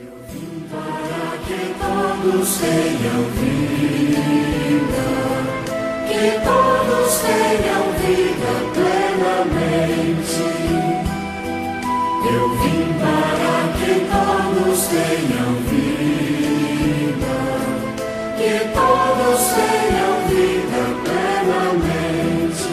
Eu vim para que todos tenham vida, que todos tenham vida plenamente. Eu vim para que todos tenham vida, que todos tenham vida plenamente.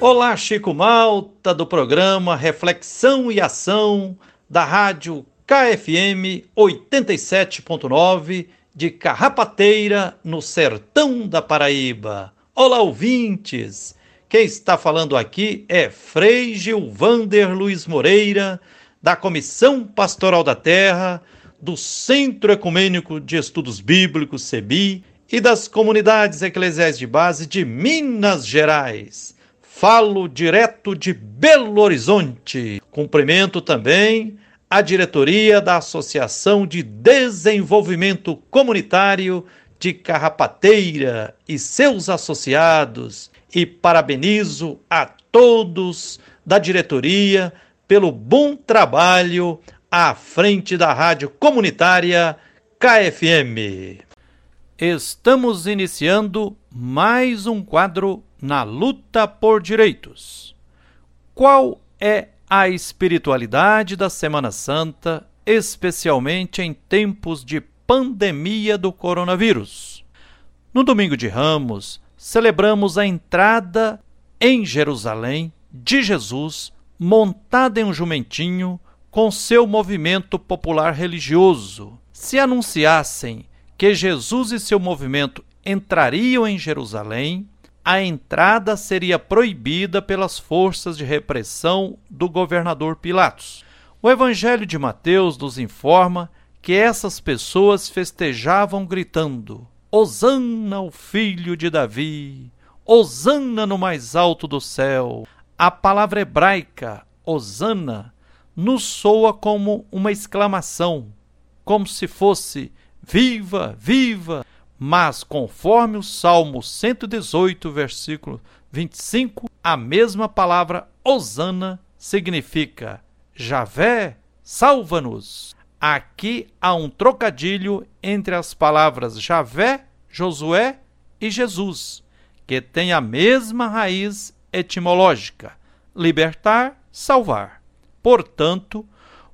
Olá, Chico Malta, do programa Reflexão e Ação da Rádio KFM 87.9 de Carrapateira, no sertão da Paraíba. Olá, ouvintes! Quem está falando aqui é Frei Gilvander Luiz Moreira, da Comissão Pastoral da Terra, do Centro Ecumênico de Estudos Bíblicos, CEBI, e das comunidades eclesiais de base de Minas Gerais. Falo direto de Belo Horizonte. Cumprimento também a diretoria da Associação de Desenvolvimento Comunitário de Carrapateira e seus associados e parabenizo a todos da diretoria pelo bom trabalho à frente da rádio comunitária KFM. Estamos iniciando mais um quadro na luta por direitos. Qual é a espiritualidade da Semana Santa, especialmente em tempos de pandemia do coronavírus. No domingo de Ramos, celebramos a entrada em Jerusalém de Jesus montado em um jumentinho com seu movimento popular religioso. Se anunciassem que Jesus e seu movimento entrariam em Jerusalém, a entrada seria proibida pelas forças de repressão do governador Pilatos. O Evangelho de Mateus nos informa que essas pessoas festejavam gritando: Hosana, o filho de Davi! Hosana no mais alto do céu! A palavra hebraica, Hosana, nos soa como uma exclamação, como se fosse: Viva, viva! Mas, conforme o Salmo 118, versículo 25, a mesma palavra Osana significa Javé, salva-nos. Aqui há um trocadilho entre as palavras Javé, Josué e Jesus, que tem a mesma raiz etimológica: libertar, salvar. Portanto,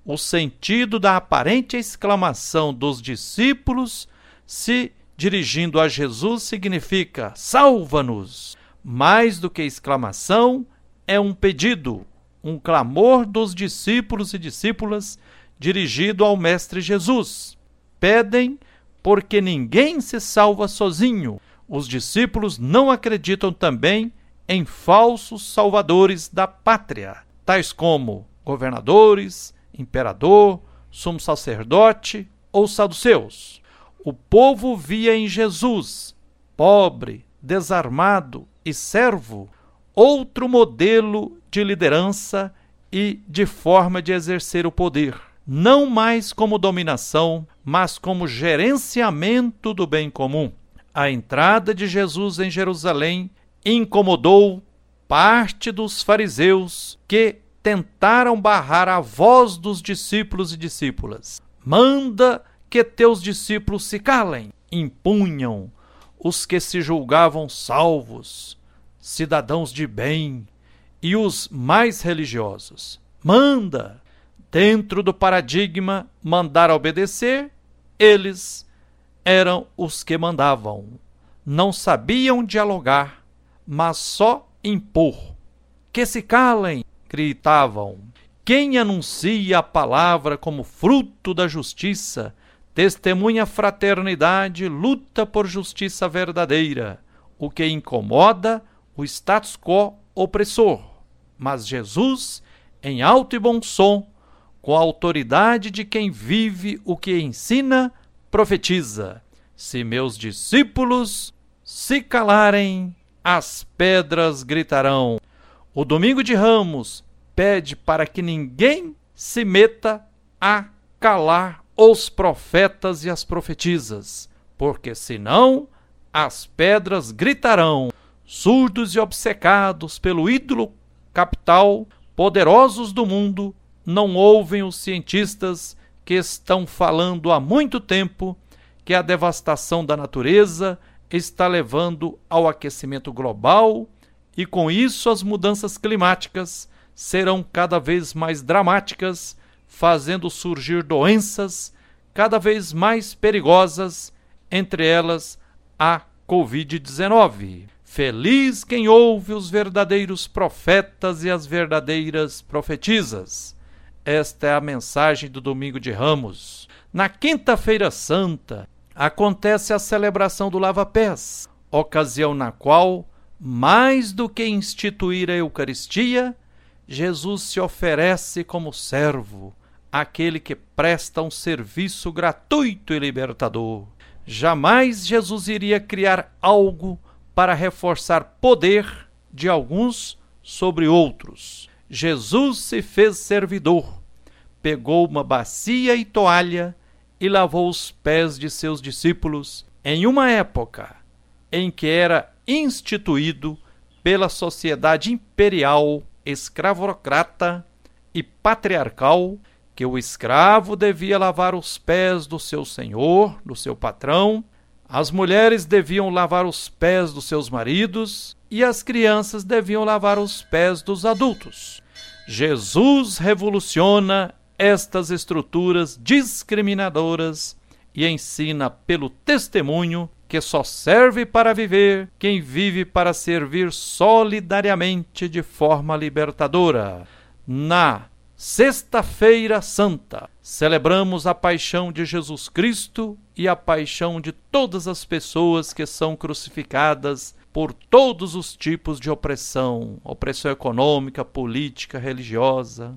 o sentido da aparente exclamação dos discípulos se dirigindo a Jesus significa salva-nos. Mais do que exclamação, é um pedido, um clamor dos discípulos e discípulas dirigido ao Mestre Jesus. Pedem porque ninguém se salva sozinho. Os discípulos não acreditam também em falsos salvadores da pátria, tais como governadores, imperador, sumo sacerdote ou saduceus o povo via em Jesus, pobre, desarmado e servo, outro modelo de liderança e de forma de exercer o poder, não mais como dominação, mas como gerenciamento do bem comum. A entrada de Jesus em Jerusalém incomodou parte dos fariseus que tentaram barrar a voz dos discípulos e discípulas. Manda que teus discípulos se calem, impunham os que se julgavam salvos, cidadãos de bem e os mais religiosos. Manda, dentro do paradigma mandar obedecer, eles eram os que mandavam. Não sabiam dialogar, mas só impor. Que se calem, gritavam. Quem anuncia a palavra como fruto da justiça testemunha fraternidade, luta por justiça verdadeira, o que incomoda o status quo opressor. Mas Jesus, em alto e bom som, com a autoridade de quem vive o que ensina, profetiza: Se meus discípulos se calarem, as pedras gritarão. O domingo de Ramos pede para que ninguém se meta a calar os profetas e as profetisas, porque senão as pedras gritarão, surdos e obcecados pelo ídolo capital, poderosos do mundo, não ouvem os cientistas que estão falando há muito tempo que a devastação da natureza está levando ao aquecimento global e, com isso, as mudanças climáticas serão cada vez mais dramáticas, fazendo surgir doenças cada vez mais perigosas, entre elas a Covid-19. Feliz quem ouve os verdadeiros profetas e as verdadeiras profetisas. Esta é a mensagem do domingo de Ramos. Na Quinta-feira Santa acontece a celebração do Lava-Pés, ocasião na qual, mais do que instituir a Eucaristia, Jesus se oferece como servo, aquele que presta um serviço gratuito e libertador. Jamais Jesus iria criar algo para reforçar poder de alguns sobre outros. Jesus se fez servidor pegou uma bacia e toalha e lavou os pés de seus discípulos em uma época em que era instituído pela sociedade imperial, escravocrata e patriarcal que o escravo devia lavar os pés do seu senhor, do seu patrão, as mulheres deviam lavar os pés dos seus maridos e as crianças deviam lavar os pés dos adultos. Jesus revoluciona estas estruturas discriminadoras e ensina pelo testemunho que só serve para viver quem vive para servir solidariamente de forma libertadora. Na Sexta-feira Santa, celebramos a paixão de Jesus Cristo e a paixão de todas as pessoas que são crucificadas por todos os tipos de opressão opressão econômica, política, religiosa.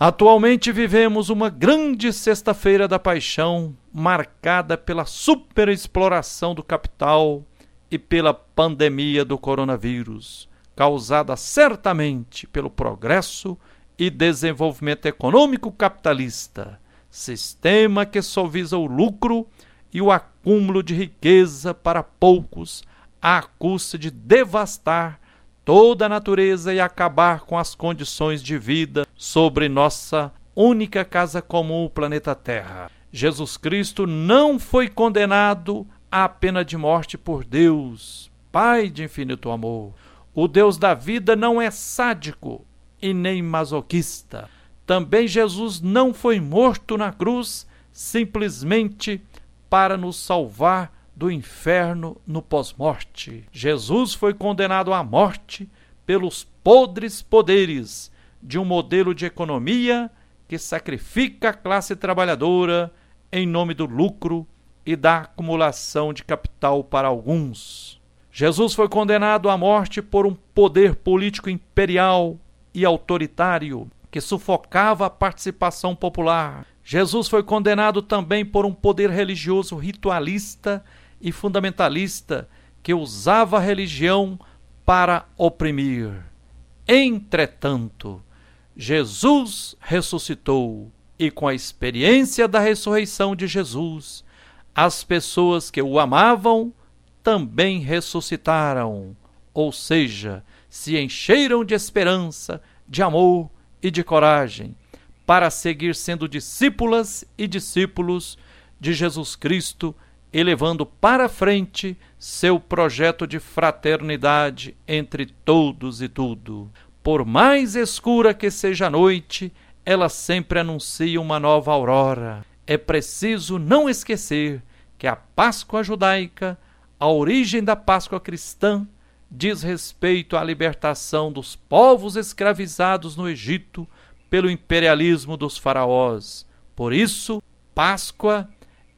Atualmente vivemos uma grande Sexta-feira da Paixão, marcada pela superexploração do capital e pela pandemia do coronavírus, causada certamente pelo progresso e desenvolvimento econômico capitalista, sistema que só visa o lucro e o acúmulo de riqueza para poucos, à custa de devastar toda a natureza e acabar com as condições de vida sobre nossa única casa comum, o planeta Terra. Jesus Cristo não foi condenado à pena de morte por Deus, Pai de infinito amor. O Deus da vida não é sádico e nem masoquista. Também Jesus não foi morto na cruz simplesmente para nos salvar do inferno no pós-morte. Jesus foi condenado à morte pelos podres poderes de um modelo de economia que sacrifica a classe trabalhadora em nome do lucro e da acumulação de capital para alguns. Jesus foi condenado à morte por um poder político imperial e autoritário que sufocava a participação popular. Jesus foi condenado também por um poder religioso ritualista e fundamentalista que usava a religião para oprimir. Entretanto, Jesus ressuscitou e, com a experiência da ressurreição de Jesus, as pessoas que o amavam também ressuscitaram, ou seja, se encheram de esperança, de amor e de coragem para seguir sendo discípulas e discípulos de Jesus Cristo elevando para frente seu projeto de fraternidade entre todos e tudo. Por mais escura que seja a noite, ela sempre anuncia uma nova aurora. É preciso não esquecer que a Páscoa judaica, a origem da Páscoa cristã, diz respeito à libertação dos povos escravizados no Egito pelo imperialismo dos faraós. Por isso, Páscoa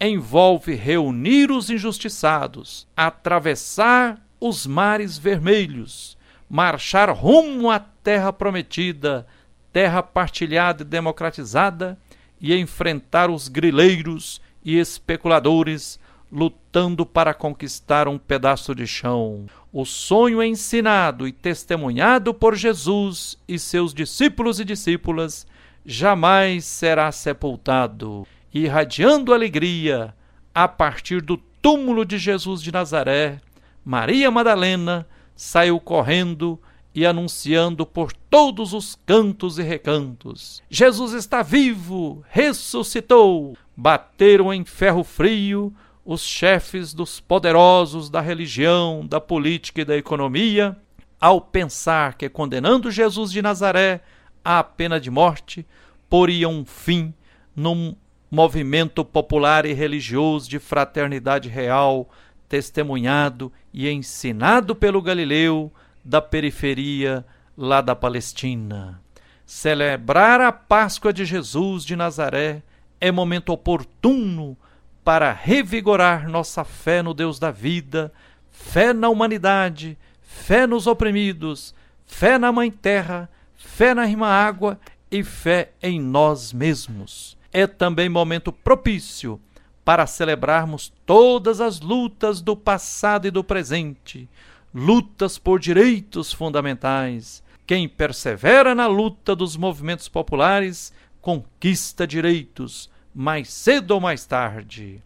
envolve reunir os injustiçados, atravessar os mares vermelhos, marchar rumo à terra prometida, terra partilhada e democratizada, e enfrentar os grileiros e especuladores lutando para conquistar um pedaço de chão. O sonho ensinado e testemunhado por Jesus e seus discípulos e discípulas jamais será sepultado irradiando alegria a partir do túmulo de Jesus de Nazaré, Maria Madalena saiu correndo e anunciando por todos os cantos e recantos: Jesus está vivo, ressuscitou! Bateram em ferro frio os chefes dos poderosos da religião, da política e da economia, ao pensar que, condenando Jesus de Nazaré à pena de morte, poriam um fim num movimento popular e religioso de fraternidade real, testemunhado e ensinado pelo Galileu da periferia lá da Palestina. Celebrar a Páscoa de Jesus de Nazaré é momento oportuno para revigorar nossa fé no Deus da vida, fé na humanidade, fé nos oprimidos, fé na Mãe Terra, fé na Rima Água e fé em nós mesmos. É também momento propício para celebrarmos todas as lutas do passado e do presente, lutas por direitos fundamentais. Quem persevera na luta dos movimentos populares conquista direitos, mais cedo ou mais tarde.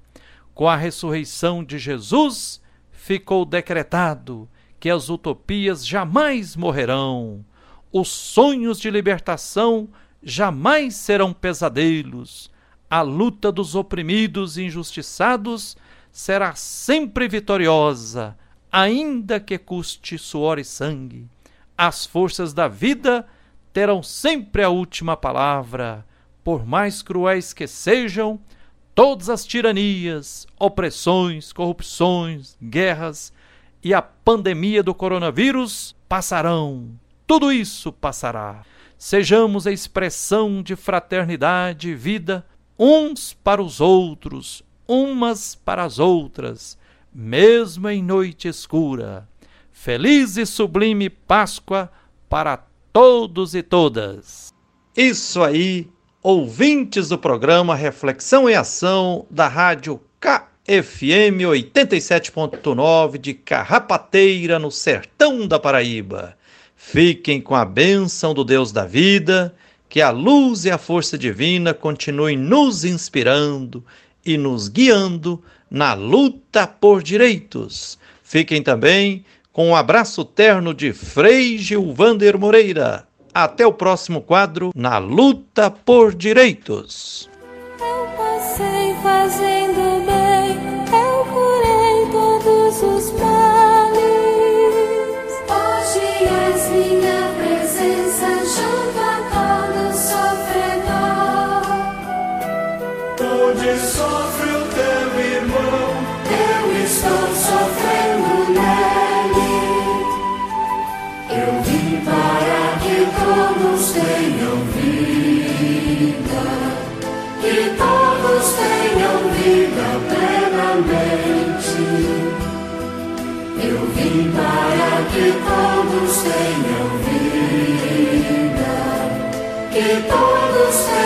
Com a ressurreição de Jesus, ficou decretado que as utopias jamais morrerão, os sonhos de libertação jamais serão pesadelos, a luta dos oprimidos e injustiçados será sempre vitoriosa ainda que custe suor e sangue. As forças da vida terão sempre a última palavra, por mais cruéis que sejam, todas as tiranias, opressões, corrupções, guerras e a pandemia do coronavírus passarão. Tudo isso passará. Sejamos a expressão de fraternidade e vida uns para os outros, umas para as outras mesmo em noite escura. Feliz e sublime Páscoa para todos e todas. Isso aí, ouvintes do programa Reflexão e Ação da Rádio KFM 87.9 de Carrapateira, no sertão da Paraíba. Fiquem com a bênção do Deus da vida, que a luz e a força divina continuem nos inspirando e nos guiando na luta por direitos. Fiquem também com um abraço terno de Frei Gilvander Moreira. Até o próximo quadro Na Luta por Direitos. Eu passei fazendo bem, eu curei todos os males. Hoje és minha presença junto a todo sofredor. Onde sofre o teu irmão, Eu estou sofrendo nele. Eu vim Eu vim para que todos tenham vida, que todos tenham